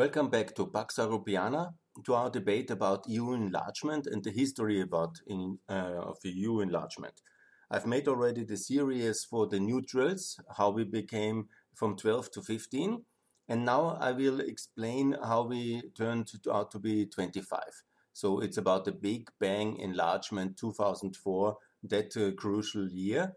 Welcome back to Pax Europiana, to our debate about EU enlargement and the history about in, uh, of EU enlargement. I've made already the series for the neutrals, how we became from 12 to 15, and now I will explain how we turned out to be 25. So it's about the Big Bang enlargement 2004, that uh, crucial year.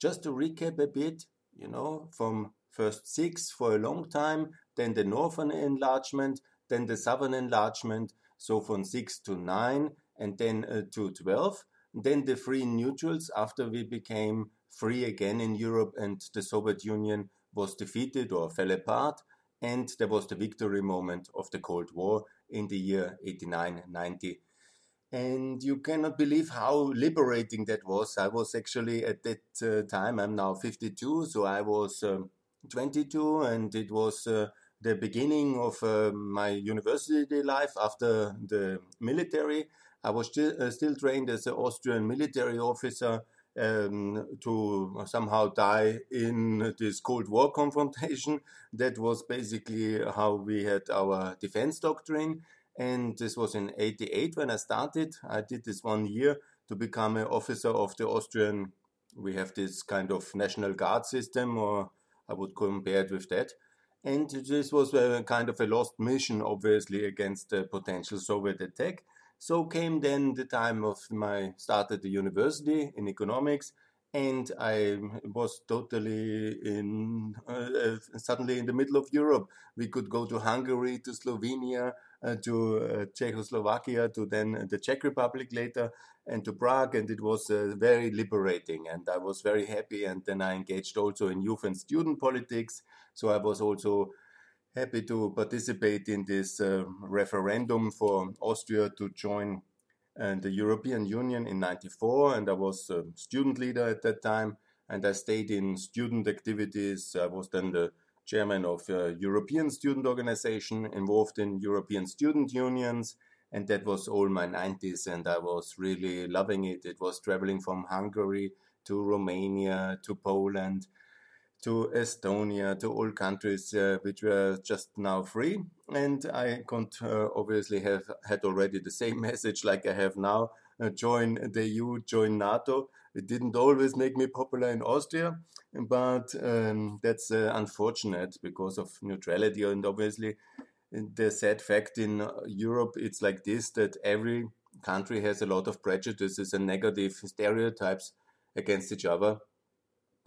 Just to recap a bit, you know, from first six for a long time, then the northern enlargement, then the southern enlargement, so from 6 to 9, and then uh, to 12. Then the free neutrals after we became free again in Europe and the Soviet Union was defeated or fell apart. And there was the victory moment of the Cold War in the year 89 90. And you cannot believe how liberating that was. I was actually at that uh, time, I'm now 52, so I was um, 22, and it was uh, the beginning of uh, my university life after the military. I was still, uh, still trained as an Austrian military officer um, to somehow die in this Cold War confrontation. That was basically how we had our defense doctrine. And this was in 88 when I started. I did this one year to become an officer of the Austrian. We have this kind of National Guard system, or I would compare it with that. And this was a kind of a lost mission, obviously, against a potential Soviet attack. So came then the time of my start at the university in economics, and I was totally in uh, uh, suddenly in the middle of Europe. We could go to Hungary, to Slovenia, to uh, Czechoslovakia, to then the Czech Republic later, and to Prague, and it was uh, very liberating. And I was very happy. And then I engaged also in youth and student politics. So I was also happy to participate in this uh, referendum for Austria to join uh, the European Union in 94 and I was a student leader at that time and I stayed in student activities. I was then the chairman of a European student organization involved in European student unions and that was all my 90s and I was really loving it. It was traveling from Hungary to Romania to Poland to Estonia, to all countries uh, which were just now free. And I could uh, obviously have had already the same message like I have now uh, join the EU, join NATO. It didn't always make me popular in Austria, but um, that's uh, unfortunate because of neutrality. And obviously, the sad fact in Europe, it's like this that every country has a lot of prejudices and negative stereotypes against each other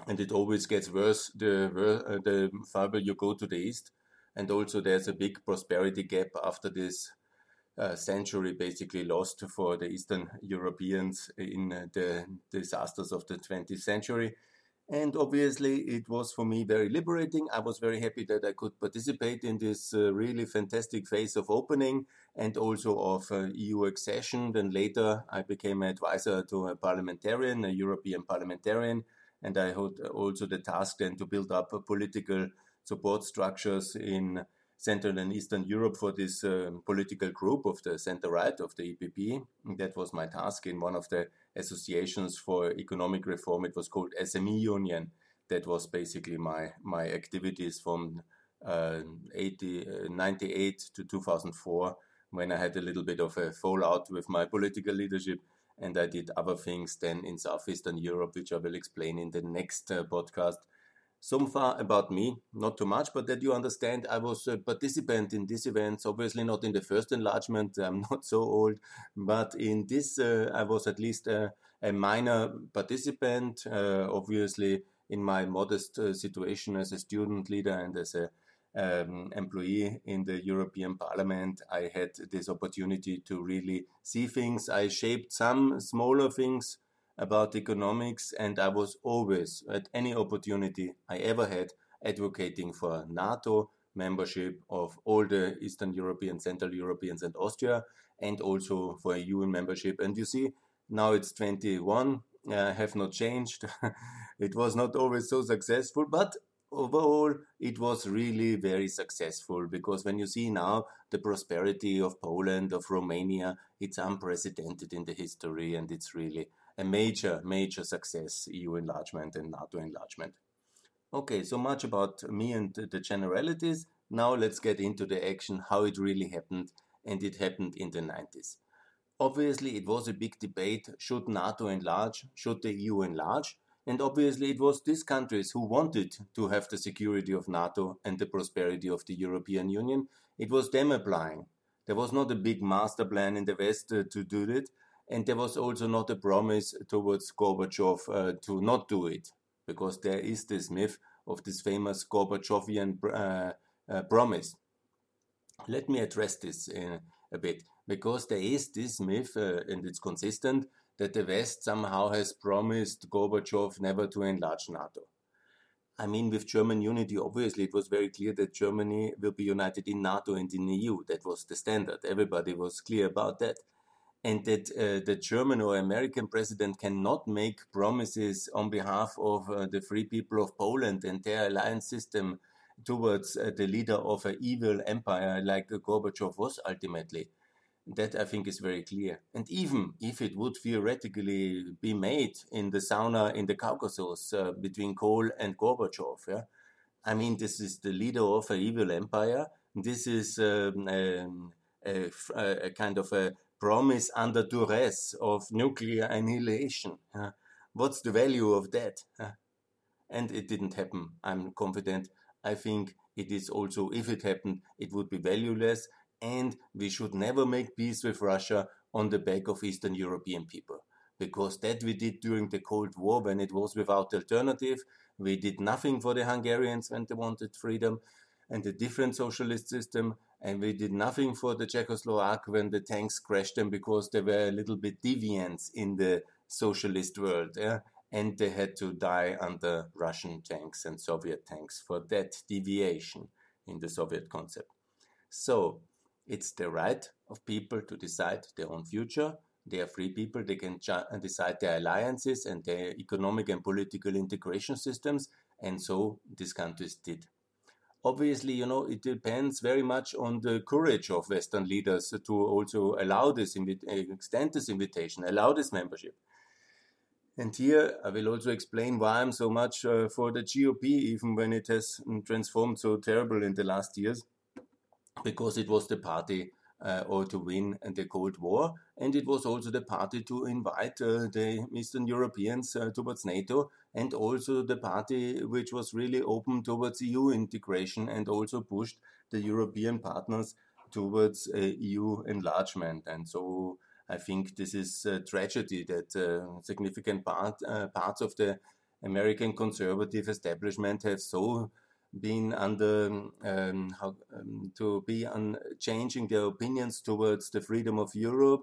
and it always gets worse the uh, the farther you go to the east. And also, there's a big prosperity gap after this uh, century basically lost for the Eastern Europeans in uh, the disasters of the 20th century. And obviously, it was for me very liberating. I was very happy that I could participate in this uh, really fantastic phase of opening and also of uh, EU accession. Then later, I became an advisor to a parliamentarian, a European parliamentarian, and I had also the task then to build up political support structures in Central and Eastern Europe for this um, political group of the center right of the EPP. That was my task in one of the associations for economic reform. It was called SME Union. That was basically my my activities from uh, 80, uh, 98 to 2004 when I had a little bit of a fallout with my political leadership and I did other things then in Southeastern Europe, which I will explain in the next uh, podcast. So far about me, not too much, but that you understand, I was a participant in these events. Obviously, not in the first enlargement. I'm not so old, but in this, uh, I was at least a, a minor participant. Uh, obviously, in my modest uh, situation as a student leader and as a um, employee in the European Parliament, I had this opportunity to really see things. I shaped some smaller things about economics, and I was always, at any opportunity I ever had, advocating for NATO membership of all the Eastern European, Central Europeans, and Austria, and also for a EU membership. And you see, now it's 21. Uh, have not changed. it was not always so successful, but overall it was really very successful because when you see now the prosperity of Poland of Romania it's unprecedented in the history and it's really a major major success EU enlargement and NATO enlargement okay so much about me and the generalities Now let's get into the action, how it really happened, and it happened in the 90s. Obviously, it was a big debate should NATO enlarge, should the EU enlarge? And obviously, it was these countries who wanted to have the security of NATO and the prosperity of the European Union. It was them applying. There was not a big master plan in the West uh, to do it, and there was also not a promise towards Gorbachev uh, to not do it, because there is this myth of this famous Gorbachevian uh, uh promise. Let me address this uh, a bit, because there is this myth, uh, and it's consistent, that the West somehow has promised Gorbachev never to enlarge NATO. I mean, with German unity, obviously, it was very clear that Germany will be united in NATO and in the EU. That was the standard. Everybody was clear about that. And that uh, the German or American president cannot make promises on behalf of uh, the free people of Poland and their alliance system towards uh, the leader of an evil empire like Gorbachev was ultimately. That I think is very clear. And even if it would theoretically be made in the sauna in the Caucasus uh, between Kohl and Gorbachev, yeah, I mean, this is the leader of an evil empire. This is um, um, a, a, kind of a promise under duress of nuclear annihilation. What's the value of that? And it didn't happen. I'm confident. I think it is also, if it happened, it would be valueless and we should never make peace with Russia on the back of Eastern European people. Because that we did during the Cold War when it was without alternative. We did nothing for the Hungarians when they wanted freedom and a different socialist system. And we did nothing for the Czechoslovak when the tanks crashed them because they were a little bit deviants in the socialist world. Yeah? And they had to die under Russian tanks and Soviet tanks for that deviation in the Soviet concept. So, it's the right of people to decide their own future. They are free people. They can decide their alliances and their economic and political integration systems. And so these countries did. Obviously, you know, it depends very much on the courage of Western leaders to also allow this, extend this invitation, allow this membership. And here I will also explain why I'm so much uh, for the GOP, even when it has transformed so terrible in the last years because it was the party uh, or to win the Cold War, and it was also the party to invite uh, the Eastern Europeans uh, towards NATO, and also the party which was really open towards EU integration and also pushed the European partners towards uh, EU enlargement. And so I think this is a tragedy that uh, significant part, uh, parts of the American conservative establishment have so been under um, how, um, to be on changing their opinions towards the freedom of Europe.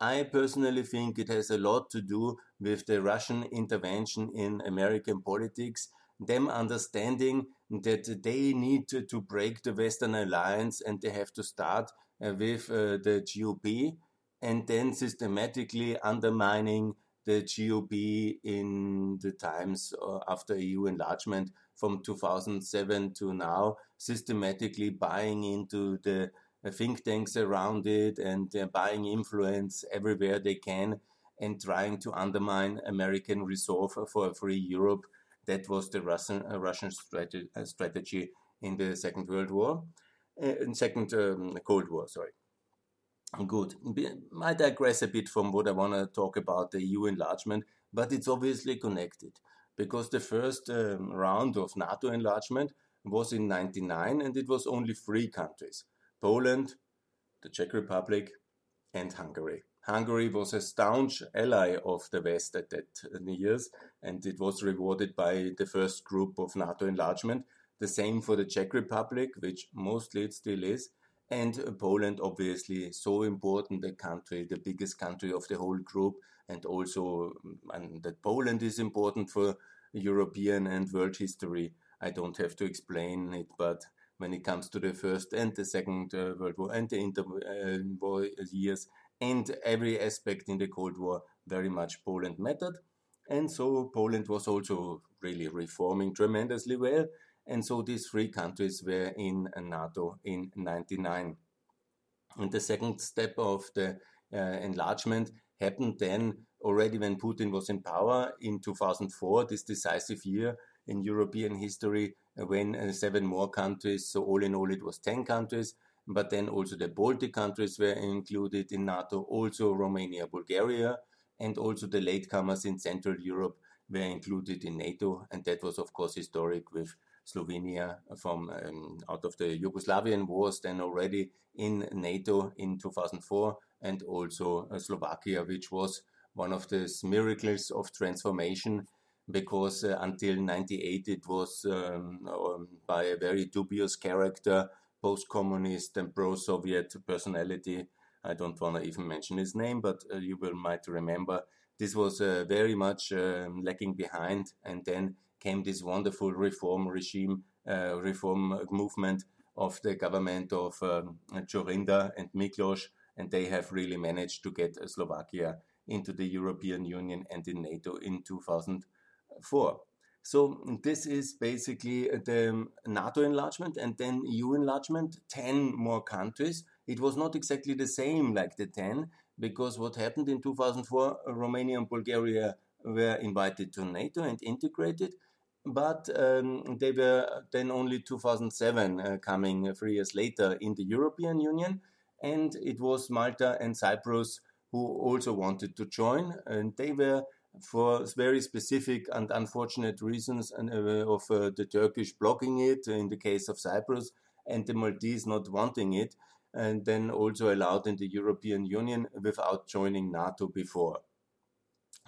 I personally think it has a lot to do with the Russian intervention in American politics, them understanding that they need to, to break the Western alliance and they have to start uh, with uh, the GOP and then systematically undermining the GOP in the times uh, after EU enlargement from 2007 to now, systematically buying into the think tanks around it and buying influence everywhere they can and trying to undermine American resolve for a free Europe. That was the Russian, uh, Russian strategy, uh, strategy in the Second World War, uh, Second um, Cold War, sorry. Good. I digress a bit from what I want to talk about the EU enlargement, but it's obviously connected because the first um, round of NATO enlargement was in 99 and it was only three countries Poland, the Czech Republic, and Hungary. Hungary was a staunch ally of the West at that years, and it was rewarded by the first group of NATO enlargement. The same for the Czech Republic, which mostly it still is, and Poland, obviously, so important the country, the biggest country of the whole group, and also and that Poland is important for European and world history. I don't have to explain it, but when it comes to the First and the Second uh, World War and the Inter-War uh, years and every aspect in the Cold War, very much Poland mattered. And so Poland was also really reforming tremendously well. And so these three countries were in NATO in 99. And the second step of the uh, enlargement happened then already when Putin was in power in 2004, this decisive year. In European history when uh, seven more countries, so all in all it was 10 countries, but then also the Baltic countries were included in NATO, also Romania, Bulgaria, and also the latecomers in Central Europe were included in NATO, and that was of course historic with Slovenia from um, out of the Yugoslavian wars, then already in NATO in 2004, and also uh, Slovakia, which was one of the miracles of transformation because uh, until 98 it was um, um, by a very dubious character, post-communist and pro-Soviet personality. I don't want to even mention his name, but uh, you will might remember this was uh, very much um, lagging behind, and then came this wonderful reform regime, uh, reform movement of the government of um, Dzurinda and Miklos, and they have really managed to get Slovakia into the European Union and in NATO in 2004. So this is basically the NATO enlargement and then EU enlargement, 10 more countries. It was not exactly the same like the 10 because what happened in 2004, Romania and Bulgaria were invited to NATO and integrated, but um, they were then only 2007 uh, coming three years later in the European Union, and it was Malta and Cyprus who also wanted to join, and they were for very specific and unfortunate reasons uh, of uh, the Turkish blocking it in the case of Cyprus and the Maltese not wanting it, and then also allowed in the European Union without joining NATO before.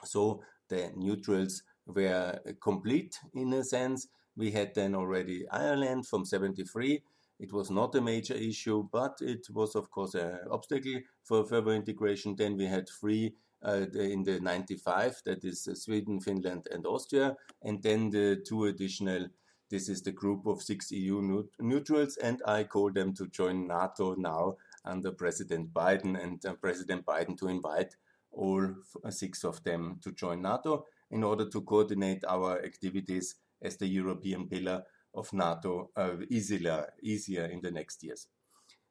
So the neutrals were complete in a sense. We had then already Ireland from 73 it was not a major issue, but it was, of course, an obstacle for further integration. Then we had three in the 95, that is uh, Sweden, Finland, and Austria, and then the two additional. This is the group of six EU neutrals, and I call them to join NATO now under President Biden, and uh, President Biden to invite all six of them to join NATO in order to coordinate our activities as the European pillar of NATO uh, easier, easier in the next years.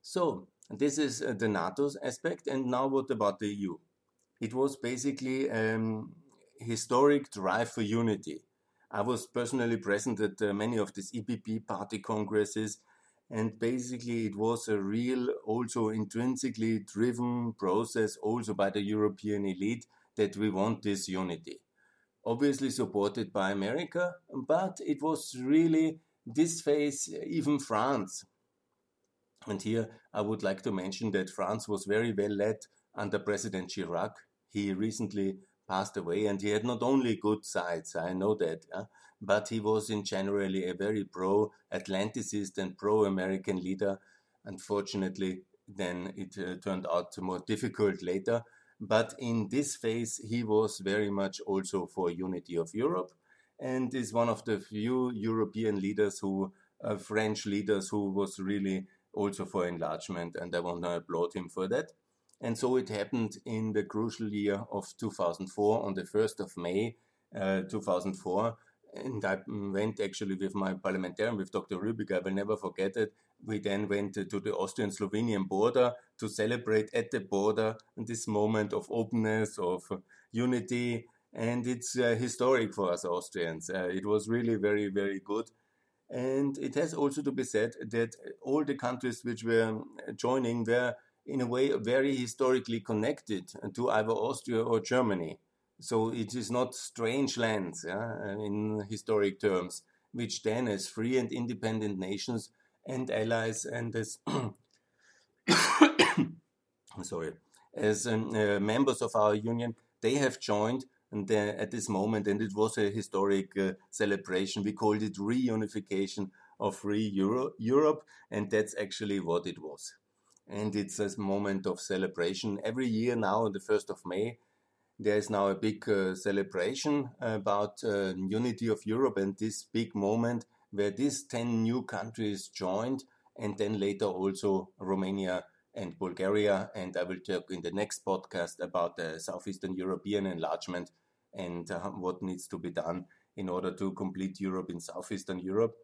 So this is uh, the NATO's aspect. And now what about the EU? It was basically a um, historic drive for unity. I was personally present at uh, many of these EPP party congresses, and basically it was a real, also intrinsically driven process, also by the European elite, that we want this unity. Obviously supported by America, but it was really this phase, even France. And here I would like to mention that France was very well led under President Chirac. He recently passed away and he had not only good sides, I know that, yeah, but he was in generally a very pro Atlanticist and pro American leader. Unfortunately, then it uh, turned out more difficult later. But in this phase, he was very much also for unity of Europe and is one of the few European leaders who, uh, French leaders, who was really also for enlargement, and I want to applaud him for that. And so it happened in the crucial year of 2004, on the 1st of May uh, 2004. And I went actually with my parliamentarian, with Dr. Rübig, I will never forget it. We then went to the Austrian Slovenian border to celebrate at the border this moment of openness, of unity, and it's uh, historic for us Austrians. Uh, it was really very, very good. And it has also to be said that all the countries which were joining were, in a way, very historically connected to either Austria or Germany. So it is not strange lands yeah, in historic terms, which then, as free and independent nations and allies, and as sorry, as um, uh, members of our union, they have joined and uh, at this moment, and it was a historic uh, celebration. We called it reunification of free Euro- Europe, and that's actually what it was. And it's a moment of celebration. Every year now, on the 1st of May, there is now a big uh, celebration about uh, unity of Europe and this big moment where these 10 new countries joined, and then later also Romania and Bulgaria. And I will talk in the next podcast about the Southeastern European enlargement and uh, what needs to be done in order to complete Europe in Southeastern Europe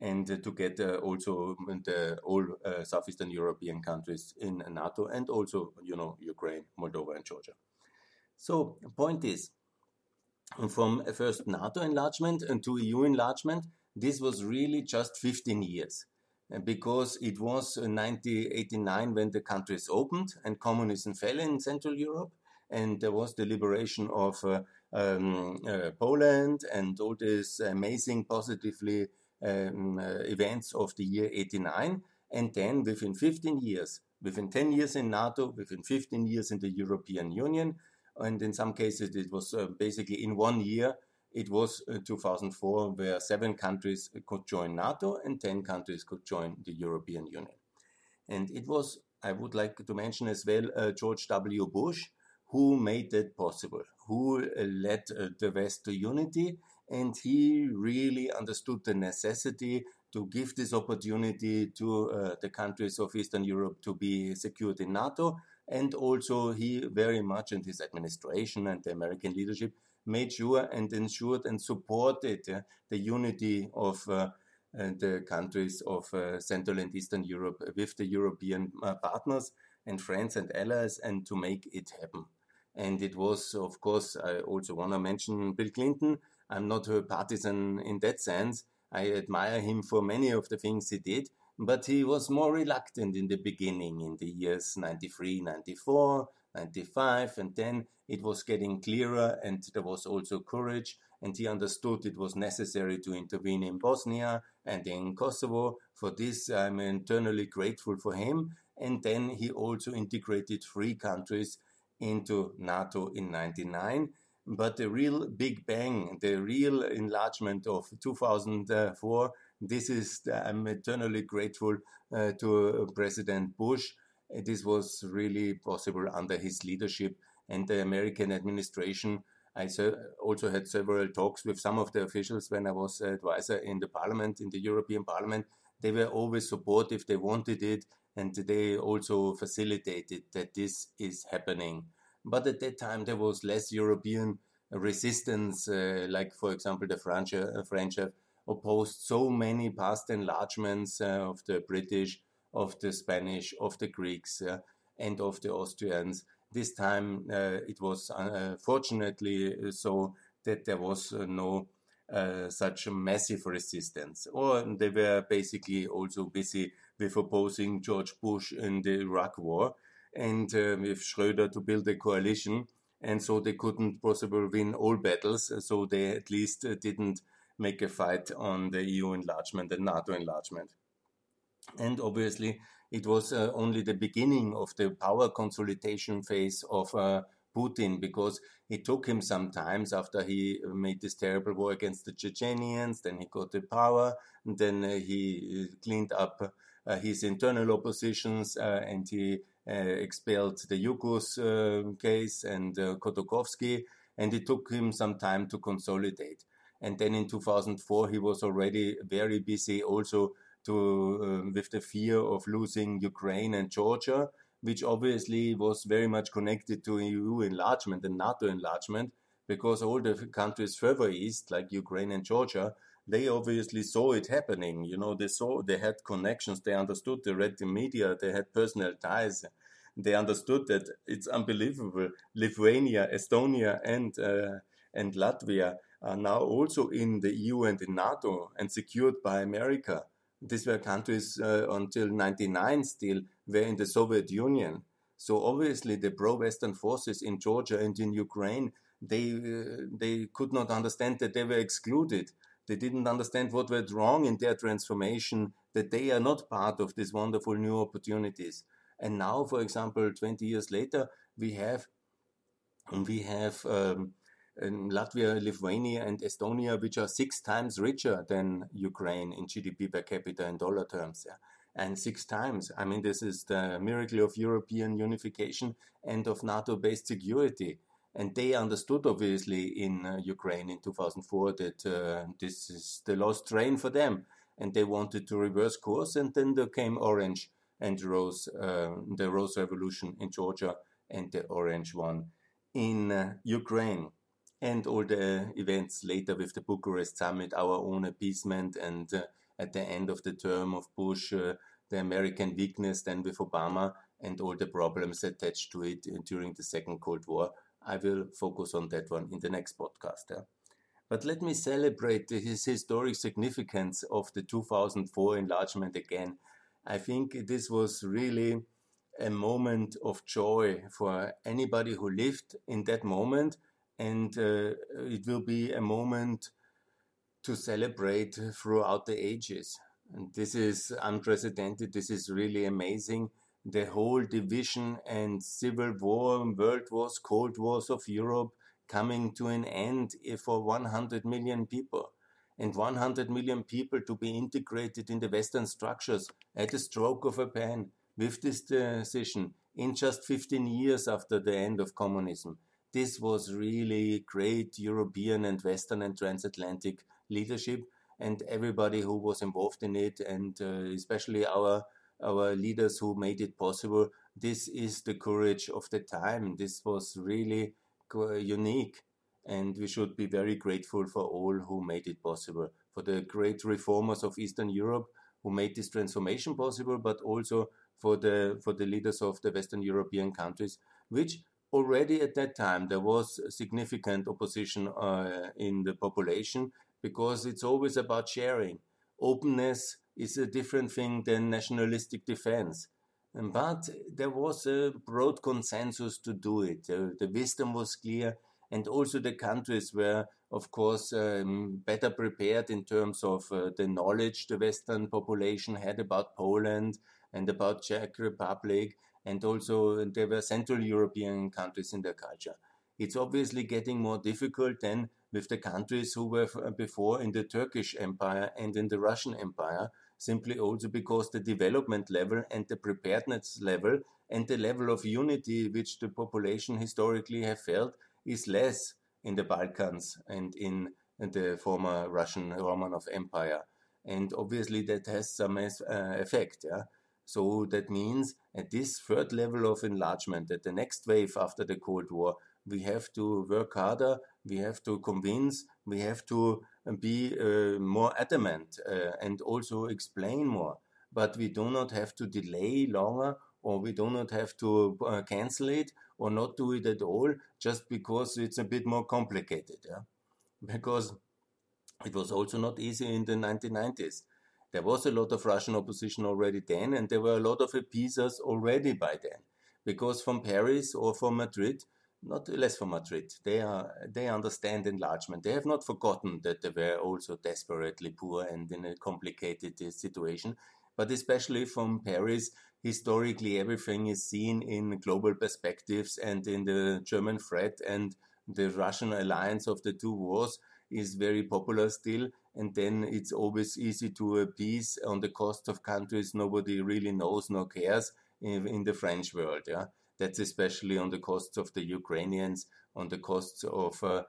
and uh, to get uh, also the all uh, Southeastern European countries in NATO and also, you know, Ukraine, Moldova, and Georgia. So, point is, from first NATO enlargement and to EU enlargement, this was really just 15 years because it was 1989 when the countries opened and communism fell in Central Europe, and there was the liberation of uh, um, uh, Poland and all these amazing, positively um, uh, events of the year 89. And then within 15 years, within 10 years in NATO, within 15 years in the European Union, and in some cases it was uh, basically in one year, it was uh, 2004 where seven countries could join NATO and 10 countries could join the European Union. And it was, I would like to mention as well, uh, George W. Bush, who made that possible, who uh, led uh, the West to unity, and he really understood the necessity to give this opportunity to uh, the countries of Eastern Europe to be secured in NATO. And also, he very much, in his administration and the American leadership, made sure and ensured and supported uh, the unity of uh, uh, the countries of uh, Central and Eastern Europe with the European uh, partners and friends and allies and to make it happen. And it was, of course, I also want to mention Bill Clinton. I'm not a partisan in that sense. I admire him for many of the things he did, but he was more reluctant in the beginning, in the years 93, 94, 95, and then it was getting clearer, and there was also courage, and he understood it was necessary to intervene in Bosnia and in Kosovo. For this, I'm internally grateful for him. And then he also integrated three countries into NATO in 99. But the real big bang, the real enlargement of 2004, this is, I'm eternally grateful uh, to President Bush. This was really possible under his leadership and the American administration. I also had several talks with some of the officials when I was advisor in the parliament, in the European Parliament. They were always supportive, they wanted it, and they also facilitated that this is happening. But at that time, there was less European resistance, uh, like, for example, the French, uh, French have opposed so many past enlargements uh, of the British, of the Spanish, of the Greeks, uh, and of the Austrians. This time, uh, it was uh, fortunately so that there was no such massive resistance. Or they were basically also busy with opposing George Bush in the Iraq War and uh, with Schröder to build a coalition. And so they couldn't possibly win all battles. So they at least uh, didn't make a fight on the EU enlargement and NATO enlargement. And obviously, it was uh, only the beginning of the power consolidation phase of uh, Putin because it took him some times after he made this terrible war against the Chechenians, then he got the power, and then uh, he uh, cleaned up uh, his internal oppositions uh, and he expelled the Yukos case and uh, Khodorkovsky, and it took him some time to consolidate. And then in 2004, he was already very busy also to um, with the fear of losing Ukraine and Georgia, which obviously was very much connected to EU enlargement and NATO enlargement, because all the countries further east, like Ukraine and Georgia, they obviously saw it happening. You know, they saw they had connections, they understood, they read the media, they had personal ties. They understood that it's unbelievable. Lithuania, Estonia, and uh, and Latvia are now also in the EU and in NATO and secured by America. These were countries uh, until 99 still were in the Soviet Union. So obviously the pro-Western forces in Georgia and in Ukraine, they, uh, they could not understand that they were excluded. They didn't understand what went wrong in their transformation, that they are not part of these wonderful new opportunities. And now, for example, 20 years later, we have we have um, Latvia, Lithuania, and Estonia, which are six times richer than Ukraine in GDP per capita in dollar terms. Yeah? And six times. I mean, this is the miracle of European unification and of NATO based security. And they understood, obviously, in uh, Ukraine in 2004 that uh, this is the last train for them. And they wanted to reverse course. And then there came Orange and Rose, uh, the Rose Revolution in Georgia and the Orange one in uh, Ukraine and all the events later with the Bucharest summit, our own appeasement, and uh, at the end of the term of Bush, uh, the American weakness, then with Obama, and all the problems attached to it during the Second Cold War. I will focus on that one in the next podcast. Yeah? But let me celebrate the historic significance of the 2004 enlargement again. I think this was really a moment of joy for anybody who lived in that moment, and uh, it will be a moment to celebrate throughout the ages. And this is unprecedented. This is really amazing. The whole division and civil war, world wars, cold wars of Europe coming to an end for 100 million people. And 100 million people to be integrated in the Western structures at the stroke of a pen with this decision in just 15 years after the end of communism. This was really great European and Western and transatlantic leadership and everybody who was involved in it, and uh, especially our our leaders who made it possible. This is the courage of the time. This was really unique, and we should be very grateful for all who made it possible. For the great reformers of Eastern Europe who made this transformation possible, but also for the for the leaders of the Western European countries, which already at that time there was significant opposition uh, in the population because it's always about sharing. Openness is a different thing than nationalistic defense. But there was a broad consensus to do it. Uh, the wisdom was clear, and also the countries were, of course, um, better prepared in terms of uh, the knowledge the Western population had about Poland and about Czech Republic, and also there were Central European countries in their culture. It's obviously getting more difficult than with the countries who were uh, before in the Turkish Empire and in the Russian Empire, simply also because the development level and the preparedness level and the level of unity which the population historically have felt is less in the Balkans and in the former Russian Romanov Empire. And obviously that has some uh, effect. Yeah? So that means at this third level of enlargement, at the next wave after the Cold War, we have to work harder, we have to convince, we have to uh, be uh, more adamant uh, and also explain more. But we do not have to delay longer or we do not have to uh, cancel it or not do it at all just because it's a bit more complicated. Yeah? Because it was also not easy in the 1990s. There was a lot of Russian opposition already then, and there were a lot of appeasers already by then. Because from Paris or from Madrid, not less for Madrid. They are they understand enlargement. They have not forgotten that they were also desperately poor and in a complicated uh, situation. But especially from Paris, historically everything is seen in global perspectives and in the German threat and the Russian alliance of the two wars is very popular still. And then it's always easy to appease on the cost of countries nobody really knows nor cares in, in the French world. Yeah that's especially on the costs of the Ukrainians, on the costs of uh,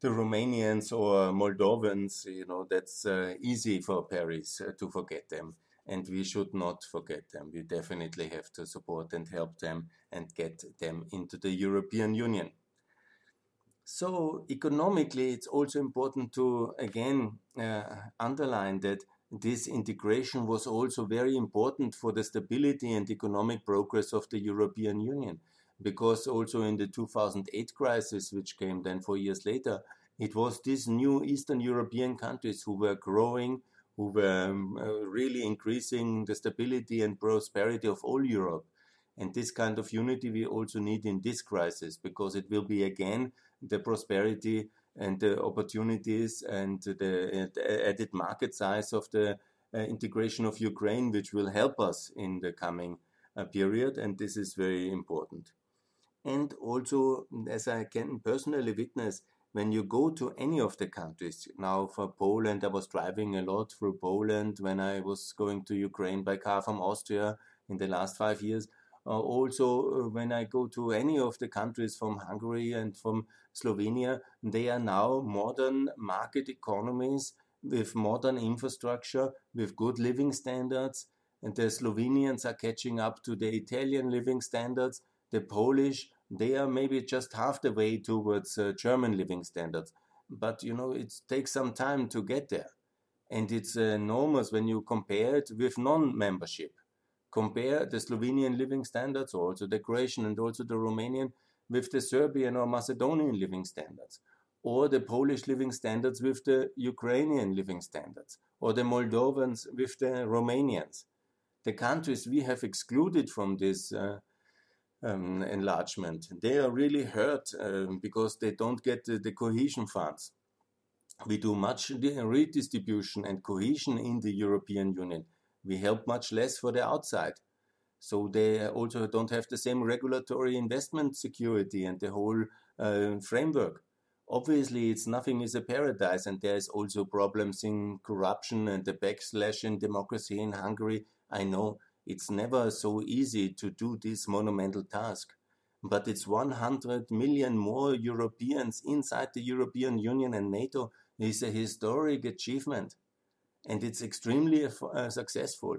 the Romanians or Moldovans. You know, that's uh, easy for Paris uh, to forget them. And we should not forget them. We definitely have to support and help them and get them into the European Union. So, economically, it's also important to again uh, underline that this integration was also very important for the stability and economic progress of the European Union, because also in the 2008 crisis, which came then four years later, it was these new Eastern European countries who were growing, who were um, uh, really increasing the stability and prosperity of all Europe. And this kind of unity we also need in this crisis, because it will be again the prosperity and the opportunities and the added market size of the uh, integration of Ukraine, which will help us in the coming uh, period. And this is very important. And also, as I can personally witness, when you go to any of the countries, now for Poland, I was driving a lot through Poland when I was going to Ukraine by car from Austria in the last five years. Uh, also, uh, when I go to any of the countries from Hungary and from Slovenia, they are now modern market economies with modern infrastructure, with good living standards. And the Slovenians are catching up to the Italian living standards. The Polish, they are maybe just half the way towards uh, German living standards. But you know, it takes some time to get there. And it's enormous when you compare it with non membership compare the Slovenian living standards, also the Croatian and also the Romanian, with the Serbian or Macedonian living standards, or the Polish living standards with the Ukrainian living standards, or the Moldovans with the Romanians. The countries we have excluded from this uh, um, enlargement, they are really hurt um, because they don't get the, the cohesion funds. We do much redistribution and cohesion in the European Union. We help much less for the outside. So they also don't have the same regulatory investment security and the whole uh, framework. Obviously, it's nothing is a paradise, and there's also problems in corruption and the backslash in democracy in Hungary. I know it's never so easy to do this monumental task, but it's 100 million more Europeans inside the European Union and NATO is a historic achievement, and it's extremely uh, successful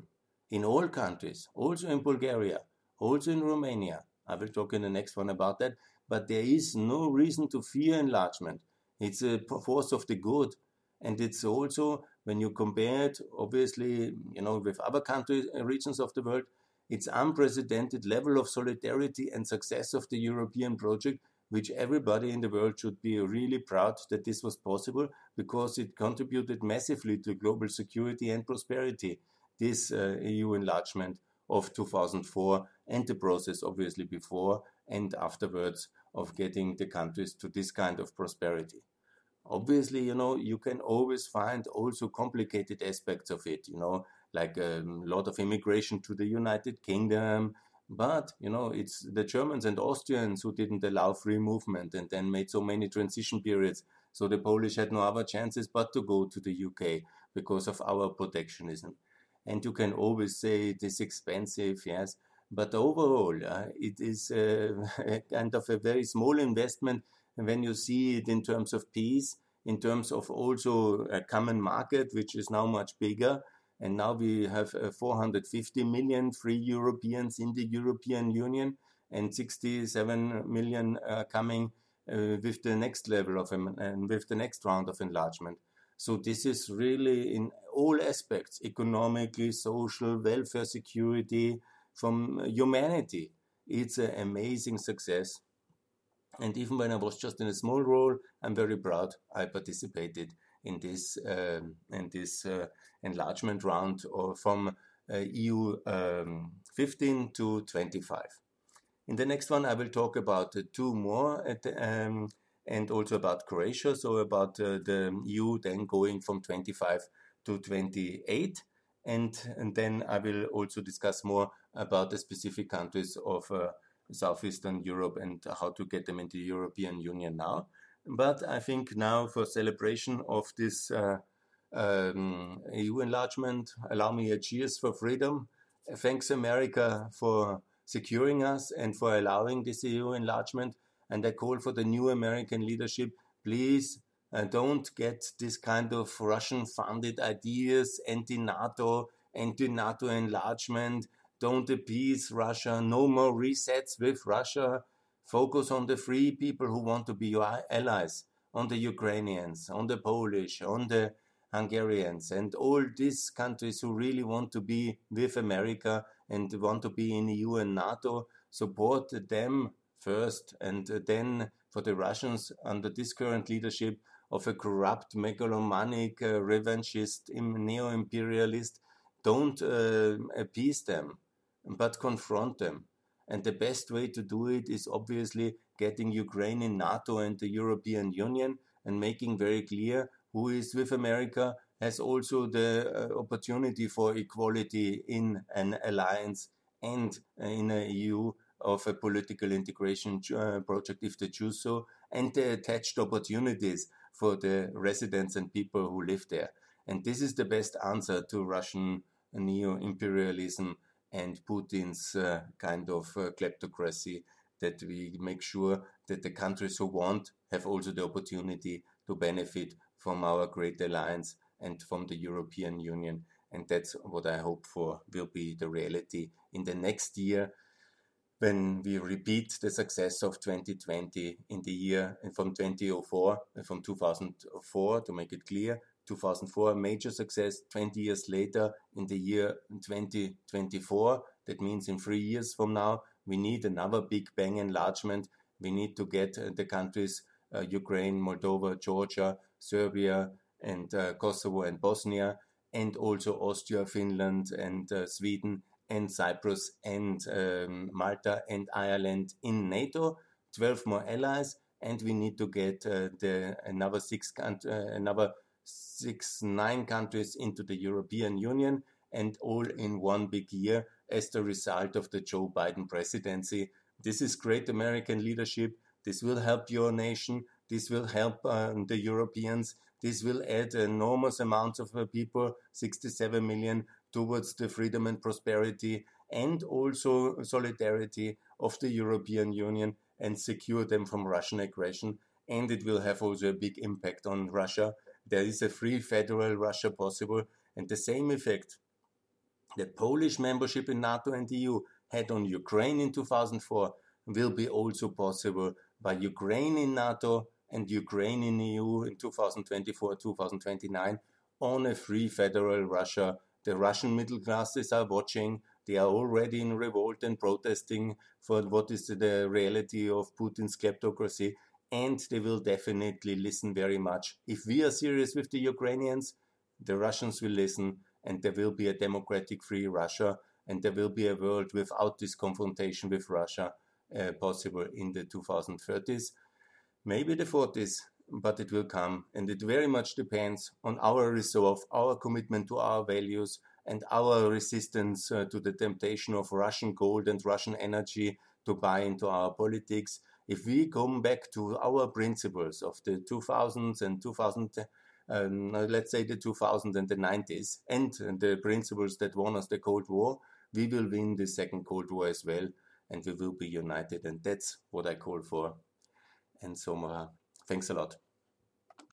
in all countries, also in Bulgaria, also in Romania. I will talk in the next one about that. But there is no reason to fear enlargement. It's a force of the good. And it's also, when you compare it, obviously, you know, with other countries, uh, regions of the world, it's unprecedented level of solidarity and success of the European project, which everybody in the world should be really proud that this was possible because it contributed massively to global security and prosperity this uh, EU enlargement of 2004 and the process obviously before and afterwards of getting the countries to this kind of prosperity. Obviously, you know, you can always find also complicated aspects of it, you know, like a um, lot of immigration to the United Kingdom. But, you know, it's the Germans and Austrians who didn't allow free movement and then made so many transition periods. So the Polish had no other chances but to go to the UK because of our protectionism and you can always say it is expensive, yes. But overall, uh, it is uh, kind of a very small investment when you see it in terms of peace, in terms of also a common market, which is now much bigger. And now we have uh, 450 million free Europeans in the European Union and 67 million uh, coming uh, with the next level of and with the next round of enlargement. So this is really in all aspects, economically, social, welfare, security, from humanity. It's an amazing success. And even when I was just in a small role, I'm very proud I participated in this um, in this uh, enlargement round or from uh, EU um, 15 to 25. In the next one, I will talk about uh, two more um, and also about Croatia, so about uh, the EU then going from 25 to 28. And, and then I will also discuss more about the specific countries of uh, Southeastern Europe and how to get them into the European Union now. But I think now for celebration of this uh, um, EU enlargement, allow me a cheers for freedom. Thanks America for securing us and for allowing this EU enlargement and I call for the new American leadership, please uh, don't get this kind of Russian funded ideas, anti NATO, anti NATO enlargement, don't appease Russia, no more resets with Russia. Focus on the free people who want to be your allies, on the Ukrainians, on the Polish, on the Hungarians, and all these countries who really want to be with America and want to be in EU and NATO. Support them first, and then for the Russians under this current leadership of a corrupt, megalomaniac, uh, revanchist, neo-imperialist, don't uh, appease them, but confront them. And the best way to do it is obviously getting Ukraine in NATO and the European Union and making very clear who is with America has also the uh, opportunity for equality in an alliance and in a EU of a political integration uh, project if they choose so, and the attached opportunities for the residents and people who live there. And this is the best answer to Russian neo imperialism and Putin's uh, kind of uh, kleptocracy that we make sure that the countries who want have also the opportunity to benefit from our great alliance and from the European Union. And that's what I hope for will be the reality in the next year when we repeat the success of 2020 in the year and from 2004 from 2004 to make it clear 2004 major success 20 years later in the year 2024 that means in three years from now we need another big bang enlargement We need to get uh, the countries uh, Ukraine, Moldova, Georgia, Serbia, and uh, Kosovo and Bosnia, and also Austria, Finland, and uh, Sweden, and Cyprus, and um, Malta, and Ireland in NATO. 12 more allies, and we need to get uh, the another six uh, another six nine countries into the European Union, and all in one big year as the result of the Joe Biden presidency. This is great American leadership. This will help your nation. This will help uh, the Europeans. This will add enormous amounts of uh, people, 67 million, towards the freedom and prosperity and also solidarity of the European Union and secure them from Russian aggression. And it will have also a big impact on Russia. There is a free federal Russia possible, and the same effect that Polish membership in NATO and EU had on Ukraine in 2004 will be also possible by Ukraine in NATO and Ukraine in EU in 2024 2029 on a free federal Russia. The Russian middle classes are watching. They are already in revolt and protesting for what is the reality of Putin's kleptocracy. And they will definitely listen very much. If we are serious with the Ukrainians, the Russians will listen, and there will be a democratic, free Russia, and there will be a world without this confrontation with Russia uh, possible in the 2030s maybe the 40s, but it will come. And it very much depends on our resolve, our commitment to our values, and our resistance uh, to the temptation of Russian gold and Russian energy to buy into our politics. If we come back to our principles of the 2000s and 2000, um, let's say the 2000s and the 90s, and the principles that won us the Cold War, we will win the second Cold War as well, and we will be united. And that's what I call for and so uh, thanks a lot.